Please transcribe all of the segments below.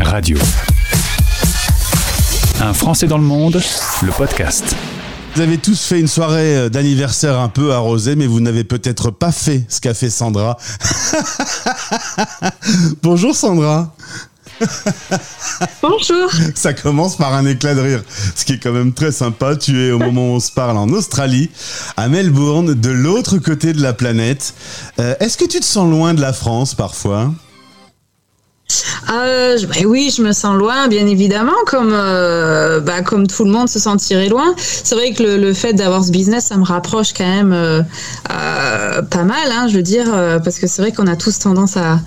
Radio. Un Français dans le monde, le podcast. Vous avez tous fait une soirée euh, d'anniversaire un peu arrosée, mais vous n'avez peut-être pas fait ce qu'a fait Sandra. Bonjour Sandra. Bonjour. Ça commence par un éclat de rire, ce qui est quand même très sympa. Tu es au moment où on se parle en Australie, à Melbourne, de l'autre côté de la planète. Euh, Est-ce que tu te sens loin de la France parfois? Euh, bah oui, je me sens loin, bien évidemment, comme, euh, bah, comme tout le monde se sentirait loin. C'est vrai que le, fait d'avoir ce business, ça me rapproche quand même euh, pas mal, hein, je veux dire, parce que c'est vrai qu'on a tous tendance à,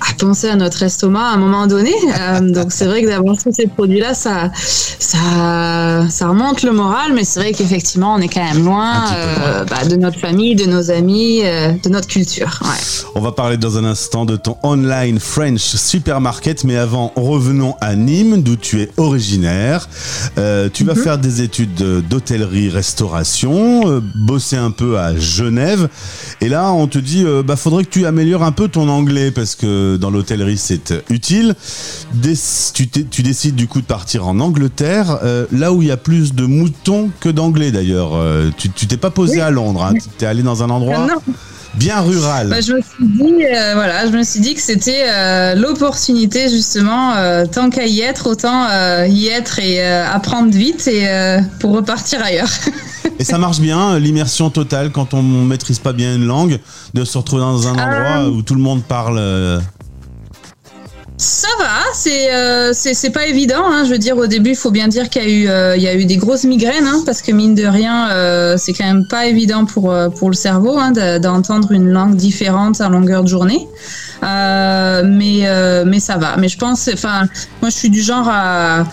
à penser à notre estomac à un moment donné. Euh, donc c'est vrai que d'avoir tous ces produits-là, ça, ça, ça remonte le moral, mais c'est vrai qu'effectivement, on est quand même loin euh, bah, de notre famille, de nos amis, euh, de notre culture. Ouais. On va parler dans un instant de ton online French supermarket, mais avant, revenons à Nîmes, d'où tu es originaire. Tu vas faire des études de- d'hôtellerie-restauration, bosser un peu à Genève, et là, on te dit, bah, faudrait que tu améliores un peu ton anglais, parce que dans l'hôtellerie, c'est euh, utile. Tu, décides du coup de partir en Angleterre, euh, là où il y a plus de moutons que d'anglais d'ailleurs. Euh, tu t'es pas posé à Londres, hein, tu es allé dans un endroit non. bien rural. Bah, je me suis dit, euh, voilà, je me suis dit que c'était euh, l'opportunité justement, euh, tant qu'à y être, autant euh, y être et euh, apprendre vite et euh, pour repartir ailleurs. Et ça marche bien, l'immersion totale quand on maîtrise pas bien une langue, de se retrouver dans un endroit où tout le monde parle. Ça va, c'est euh, c'est pas évident. Hein, je veux dire, au début, il faut bien dire qu'il y a eu euh, il y a eu des grosses migraines, hein, parce que mine de rien, euh, c'est quand même pas évident pour euh, pour le cerveau hein, de- d'entendre une langue différente à longueur de journée. Euh, mais euh, mais ça va. Mais je pense, enfin, moi, je suis du genre à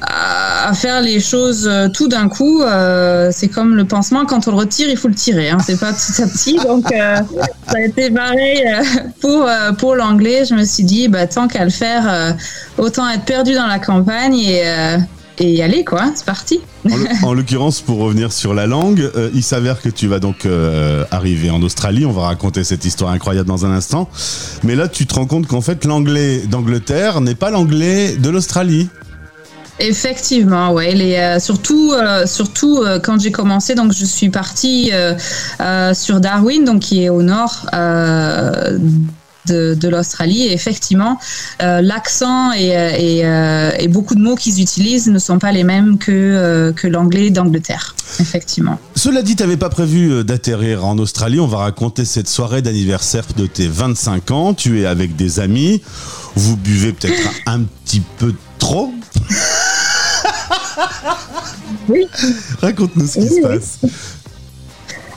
à, à faire les choses euh, tout d'un coup. Euh, c'est comme le pansement, quand on le retire, il faut le tirer. Hein, c'est pas petit à petit. Donc euh, ça a été pareil pour pour l'anglais. Je me suis dit, bah tant qu'à le faire, autant être perdu dans la campagne et et y aller quoi. C'est parti. En, l'oc- en l'occurrence, pour revenir sur la langue, il s'avère que tu vas donc arriver en Australie. On va raconter cette histoire incroyable dans un instant. Mais là, tu te rends compte qu'en fait, l'anglais d'Angleterre n'est pas l'anglais de l'Australie. Effectivement, ouais. Les, euh, surtout, euh, surtout euh, quand j'ai commencé, donc je suis partie sur Darwin, donc qui est au nord. de, l'Australie effectivement l'accent et, beaucoup de mots qu'ils utilisent ne sont pas les mêmes que, que l'anglais d'Angleterre effectivement Cela dit, t'avais pas prévu d'atterrir en Australie. On va raconter cette soirée d'anniversaire de tes 25 ans. Tu es avec des amis. Vous buvez peut-être un petit peu trop. Oui. Raconte-nous ce qui Oui, se oui. passe.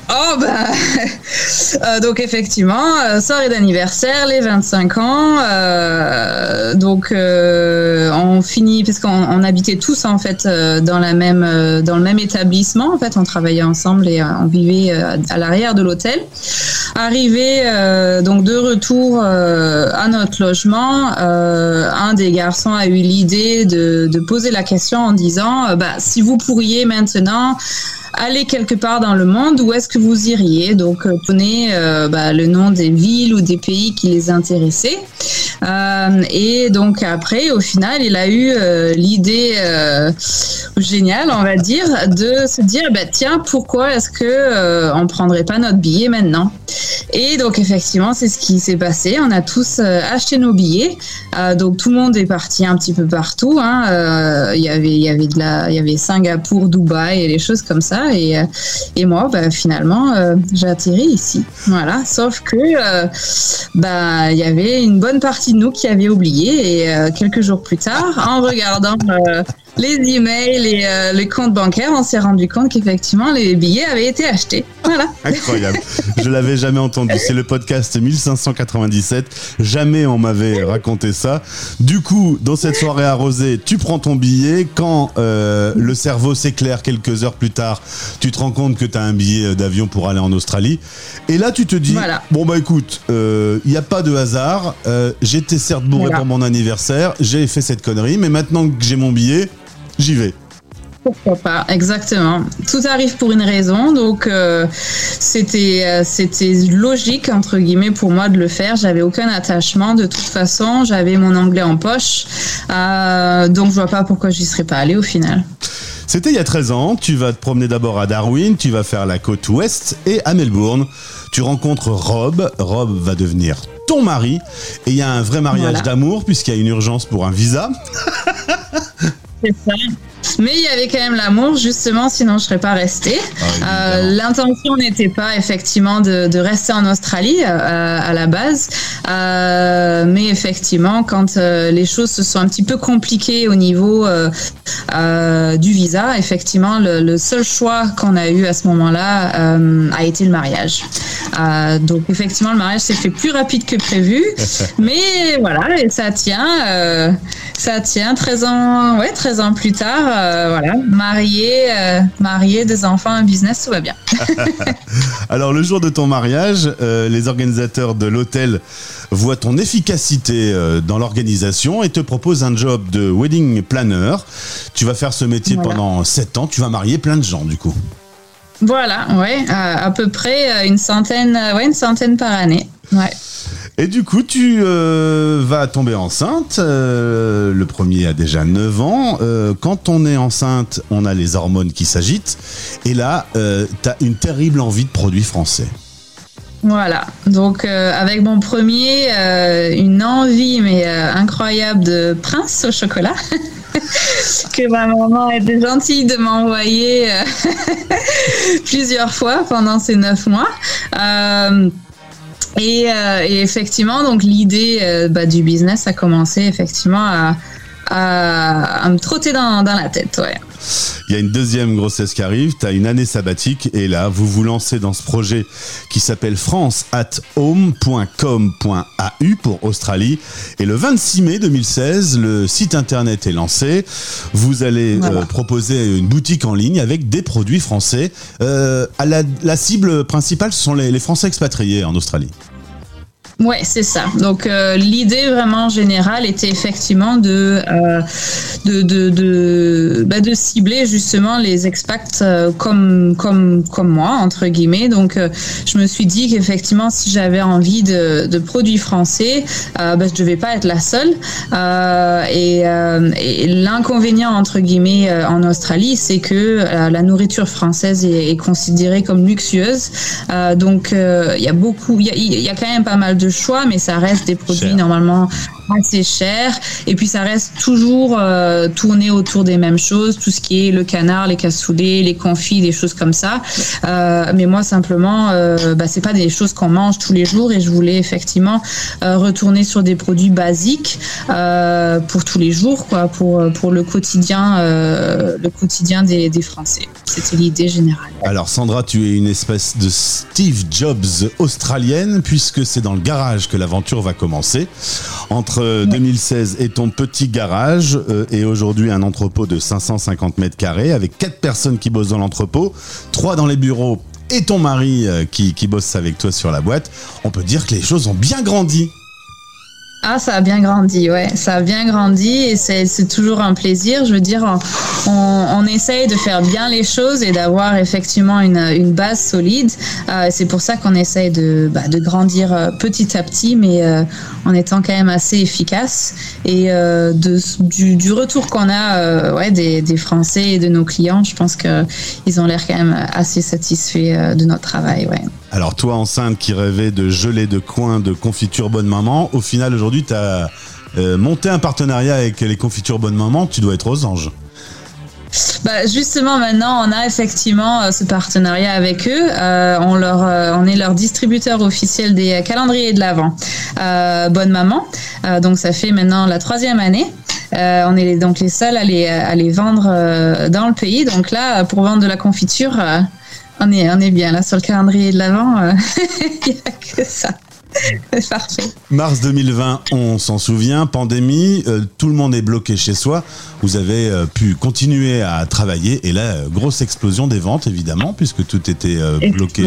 Oh bah euh, donc effectivement euh, soirée d'anniversaire les 25 ans euh, donc euh, finit parce qu'on on habitait tous en fait euh, dans la même euh, dans le même établissement en fait on travaillait ensemble et euh, on vivait à l'arrière de l'hôtel. Arrivé donc de retour à notre logement un des garçons a eu l'idée de, poser la question en disant bah si vous pourriez maintenant aller quelque part dans le monde, où est-ce que vous iriez? Donc, euh, prenez euh, bah, le nom des villes ou des pays qui les intéressaient. Euh, et donc après, au final, il a eu l'idée géniale, on va dire, de se dire, bah, tiens, pourquoi est-ce que on prendrait pas notre billet maintenant? Et donc effectivement, c'est ce qui s'est passé. On a tous acheté nos billets. Donc tout le monde est parti un petit peu partout. hein. Il y avait, y avait y avait Singapour, Dubaï et les choses comme ça. Et, euh, et moi, bah, finalement, euh, j'ai atterri ici. Voilà. Sauf que, bah, y avait une bonne partie de nous qui avait oublié. Et euh, quelques jours plus tard, en regardant les emails et les comptes bancaires, on s'est rendu compte qu'effectivement, les billets avaient été achetés. Voilà. Incroyable. Je l'avais jamais entendu. C'est le podcast 1597. Jamais on m'avait raconté ça. Du coup, dans cette soirée arrosée, tu prends ton billet. Quand le cerveau s'éclaire quelques heures plus tard, tu te rends compte que tu as un billet d'avion pour aller en Australie. Et là, tu te dis, Voilà. bon bah écoute, il n'y a pas de hasard. Euh, J'étais certes bourré Voilà. pour mon anniversaire. J'ai fait cette connerie. Mais maintenant que j'ai mon billet, j'y vais. Pourquoi pas, exactement. Tout arrive pour une raison, donc euh, c'était euh, c'était logique entre guillemets pour moi de le faire. J'avais aucun attachement de toute façon, j'avais mon anglais en poche, euh, donc je vois pas pourquoi j'y serais pas allée au final. C'était il y a 13 ans, tu vas te promener d'abord à Darwin, tu vas faire la côte ouest et à Melbourne. Tu rencontres Rob, Rob va devenir ton mari et il y a un vrai mariage Voilà. d'amour puisqu'il y a une urgence pour un visa. C'est ça. Mais il y avait quand même l'amour, justement, sinon je serais pas restée. Ah, Euh. L'intention n'était pas effectivement de, de rester en Australie euh, à la base, Euh, mais effectivement, quand les choses se sont un petit peu compliquées au niveau du visa, effectivement, le, le seul choix qu'on a eu à ce moment-là a été le mariage. Donc effectivement, le mariage s'est fait plus rapide que prévu, mais voilà, et ça tient, ça tient. 13 ans, ouais, 13 ans plus tard, euh, voilà, marié, euh, des enfants, un business, tout va bien. Alors le jour de ton mariage, euh, les organisateurs de l'hôtel voient ton efficacité euh, dans l'organisation et te proposent un job de wedding planner. Tu vas faire ce métier Voilà. pendant 7 ans, tu vas marier plein de gens du coup. Voilà, ouais, à, à peu près une centaine, ouais, une centaine par année. Ouais. Et du coup, tu euh, vas tomber enceinte. euh, le premier a déjà 9 ans. Euh, quand on est enceinte, on a les hormones qui s'agitent. Et là, tu as une terrible envie de produits français. Voilà, donc avec mon premier, une envie mais incroyable de prince au chocolat que ma maman était gentille de m'envoyer plusieurs fois pendant ces neuf mois. Euh, et, effectivement, donc l'idée euh, bah, du business a commencé effectivement à, à, me trotter dans, la tête. Il y a une deuxième grossesse qui arrive, tu as une année sabbatique et là, vous vous lancez dans ce projet qui s'appelle france at home.com.au pour Australie. Et le 26 mai 2016, le site internet est lancé. Vous allez Voilà. euh, proposer une boutique en ligne avec des produits français. Euh, à la, la cible principale, ce sont les, les Français expatriés en Australie. Ouais, c'est ça. Donc euh, l'idée vraiment générale était effectivement de euh, de, bah, de cibler justement les expats euh, comme comme comme moi entre guillemets. Donc je me suis dit qu'effectivement si j'avais envie de, de produits français, bah, je devais pas être la seule. Et l'inconvénient entre guillemets en Australie, c'est que la nourriture française est, considérée comme luxueuse. Donc il y a beaucoup, il y y a quand même pas mal de choix, mais ça reste des produits normalement assez chers. Et puis ça reste toujours euh, tourné autour des mêmes choses, tout ce qui est le canard, les cassoulets, les confits, des choses comme ça. Euh, mais moi simplement, euh, bah, c'est pas des choses qu'on mange tous les jours et je voulais effectivement euh, retourner sur des produits basiques euh, pour tous les jours, quoi, pour pour le quotidien, le quotidien des, des Français. C'était l'idée générale. Alors Sandra, tu es une espèce de Steve Jobs australienne puisque c'est dans le garage que l'aventure va commencer. Entre 2016 et ton petit garage euh, et aujourd'hui un entrepôt de 550 mètres carrés avec quatre personnes qui bossent dans l'entrepôt, trois dans les bureaux et ton mari euh, qui, qui bosse avec toi sur la boîte, on peut dire que les choses ont bien grandi. Ah, ça a bien grandi, ouais, ça a bien grandi et c'est toujours un plaisir. Je veux dire, on, on essaye de faire bien les choses et d'avoir effectivement une, une base solide. Euh, c'est pour ça qu'on essaye de, bah, de grandir euh, petit à petit, mais euh, en étant quand même assez efficace. Et euh, de, du, du retour qu'on a euh, ouais, des, des Français et de nos clients, je pense qu'ils ont l'air quand même assez satisfaits euh, de notre travail, ouais. Alors toi enceinte qui rêvais de gelée de coin de confiture bonne maman, au final aujourd'hui tu as monté un partenariat avec les confitures bonne maman, tu dois être aux anges. Bah, justement, maintenant, on a effectivement euh, ce partenariat avec eux. Euh, on, euh, est leur distributeur officiel des calendriers de l'Avent. Euh, Bonne Maman. Euh, donc, ça fait maintenant la troisième année. Euh, on est donc les seuls à les, à les vendre euh, dans le pays. Donc là, pour vendre de la confiture, euh, on, est, on est bien. Là, sur le calendrier de l'Avent, euh, il n'y a que ça. C'est parfait. Mars 2020, on s'en souvient, pandémie, euh, tout le monde est bloqué chez soi. Vous avez euh, pu continuer à travailler et là, euh, grosse explosion des ventes évidemment, puisque tout était euh, bloqué.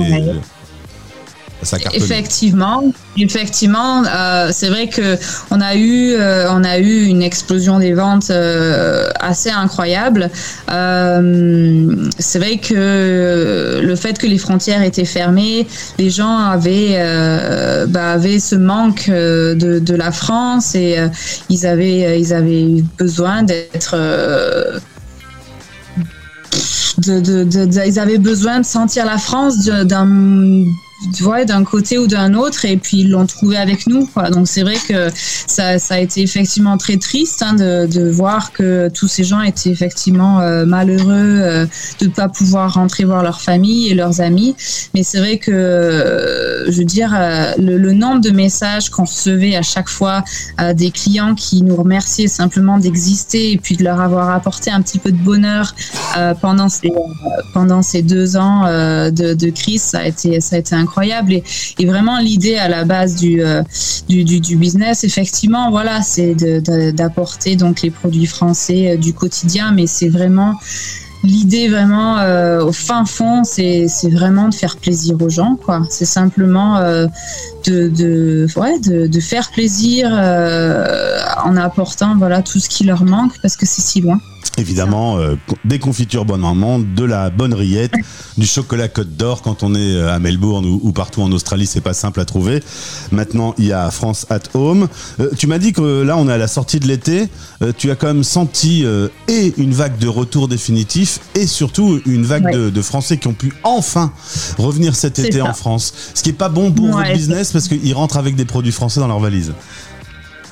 Effectivement, Effectivement, euh, c'est vrai que on a eu, euh, on a eu une explosion des ventes euh, assez incroyable. c'est vrai que le fait que les frontières étaient fermées, les gens avaient, bah, avaient ce manque de, la France et ils avaient, ils avaient besoin d'être de, de, ils avaient besoin de sentir la France d'un vois, d'un côté ou d'un autre, et puis ils l'ont trouvé avec nous. Quoi. Donc c'est vrai que ça, ça, a été effectivement très triste hein, de, de, voir que tous ces gens étaient effectivement euh, malheureux euh, de ne pas pouvoir rentrer voir leur famille et leurs amis. Mais c'est vrai que, euh, je veux dire, le, le, nombre de messages qu'on recevait à chaque fois des clients qui nous remerciaient simplement d'exister et puis de leur avoir apporté un petit peu de bonheur pendant ces pendant ces deux ans de, de, crise, ça a été ça a été incroyable incroyable. Et, vraiment, l'idée à la base du, euh, du, business, effectivement, voilà, c'est d'apporter donc les produits français euh, du quotidien, mais c'est vraiment l'idée vraiment euh, au fin fond, c'est vraiment de faire plaisir aux gens, quoi. C'est simplement de, ouais, de, faire plaisir en apportant voilà tout ce qui leur manque parce que c'est si loin. Évidemment, euh, des confitures bonne maman, de la bonne rillette, du chocolat Côte d'Or quand on est euh, à Melbourne ou, partout en Australie, c'est pas simple à trouver. Maintenant, il y a France at Home. Euh, tu m'as dit que là, on est à la sortie de l'été. tu as quand même senti et une vague de retour définitif et surtout une vague de, Français qui ont pu enfin revenir cet été en France. Ce qui est pas bon pour votre business parce qu'ils rentrent avec des produits français dans leur valise.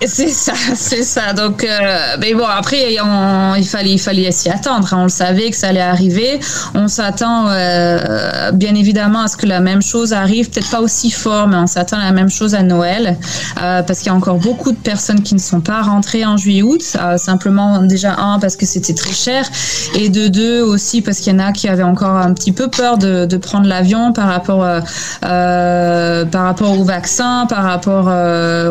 C'est ça, c'est ça. Donc, euh, mais bon, après, il fallait, il fallait s'y attendre. Hein. On le savait que ça allait arriver. On s'attend, euh, bien évidemment, à ce que la même chose arrive. Peut-être pas aussi fort, mais on s'attend à la même chose à Noël, euh, parce qu'il y a encore beaucoup de personnes qui ne sont pas rentrées en juillet-août. simplement, déjà un parce que c'était très cher, et de deux aussi parce qu'il y en a qui avaient encore un petit peu peur de, de prendre l'avion par rapport, par rapport au vaccin, par rapport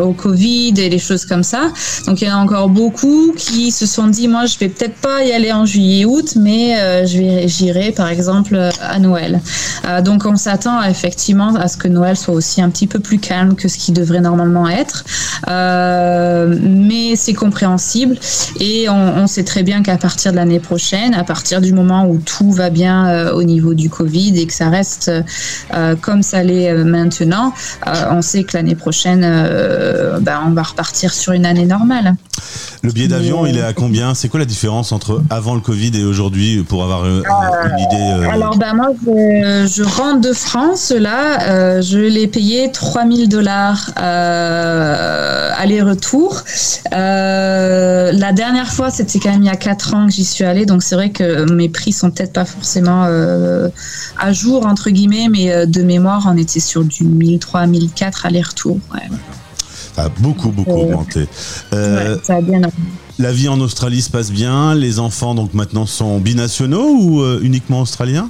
au Covid et les choses comme ça. Donc il y en a encore beaucoup qui se sont dit moi je vais peut-être pas y aller en juillet août mais euh, j'irai par exemple à Noël. Euh, donc on s'attend effectivement à ce que Noël soit aussi un petit peu plus calme que ce qui devrait normalement être. Euh, mais c'est compréhensible et on, sait très bien qu'à partir de l'année prochaine, à partir du moment où tout va bien au niveau du Covid et que ça reste comme ça l'est maintenant, on sait que l'année prochaine, ben, on va repartir sur une année normale. Le billet d'avion, il est à combien? C'est quoi la différence entre avant le Covid et aujourd'hui pour avoir euh, une idée euh, Alors, ben moi, je, rentre de France, là, euh, je l'ai payé 3000 dollars aller-retour. la dernière fois, c'était quand même il y a 4 ans que j'y suis allée, donc c'est vrai que mes prix sont peut-être pas forcément à jour, entre guillemets, mais de mémoire, on était sur du 1003, 1004 aller-retour. Ouais. Ça a beaucoup, beaucoup augmenté. Euh, ça a bien La vie en Australie se passe bien. Les enfants, donc maintenant, sont binationaux ou euh, uniquement australiens?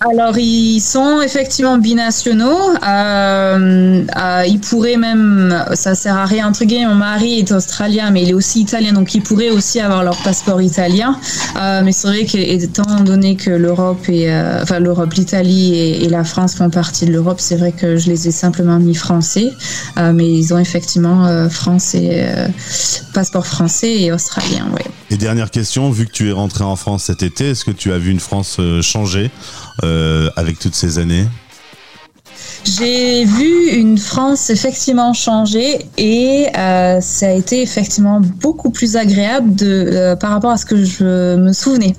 Alors, ils sont effectivement binationaux. Euh, euh, ils pourraient même, ça sert à rien entre guillemets, mon mari est australien, mais il est aussi italien, donc ils pourraient aussi avoir leur passeport italien. Euh, mais c'est vrai qu'étant donné que l'Europe et, euh, enfin l'Europe, l'Italie et, la France font partie de l'Europe, c'est vrai que je les ai simplement mis français. Euh, mais ils ont effectivement euh, français, passeport français et australien, ouais. Et dernière question, vu que tu es rentré en France cet été, est-ce que tu as vu une France changer avec toutes ces années j'ai vu une France effectivement changer et euh, ça a été effectivement beaucoup plus agréable euh, par rapport à ce que je me souvenais.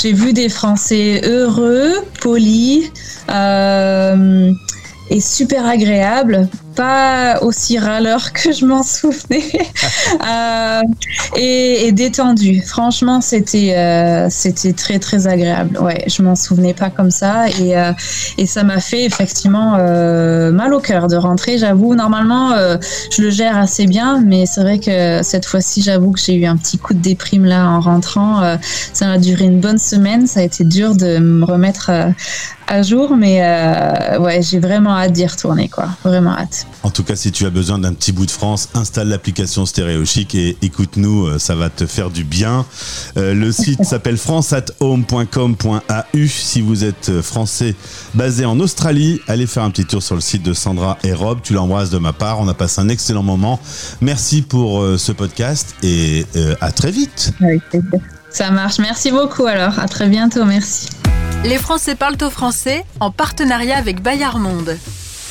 J'ai vu des Français heureux, polis et super agréables pas aussi râleur que je m'en souvenais euh, et, détendu. Franchement, c'était euh, c'était très très agréable. Ouais, je m'en souvenais pas comme ça et, euh, et ça m'a fait effectivement mal au cœur de rentrer. J'avoue, normalement, je le gère assez bien, mais c'est vrai que cette fois-ci, j'avoue que j'ai eu un petit coup de déprime là en rentrant. ça m'a duré une bonne semaine. Ça a été dur de me remettre à jour, mais euh, ouais, j'ai vraiment hâte d'y retourner, quoi. Vraiment hâte. En tout cas, si tu as besoin d'un petit bout de France, installe l'application Stéréo Chic et écoute-nous, euh, ça va te faire du bien. Euh, le site s'appelle franceathome.com.au. Si vous êtes français basé en Australie, allez faire un petit tour sur le site de Sandra et Rob. Tu l'embrasses de ma part. On a passé un excellent moment. Merci pour ce podcast et à très vite. Ça marche. Merci beaucoup alors. À très bientôt. Merci. Les Français parlent au français en partenariat avec Bayard Monde.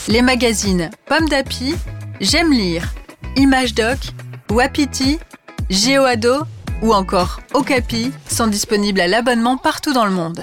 Les magazines Pomme d'Api, J'aime lire, Image Doc, Wapiti, GeoAdo ou encore Okapi sont disponibles à l'abonnement partout dans le monde.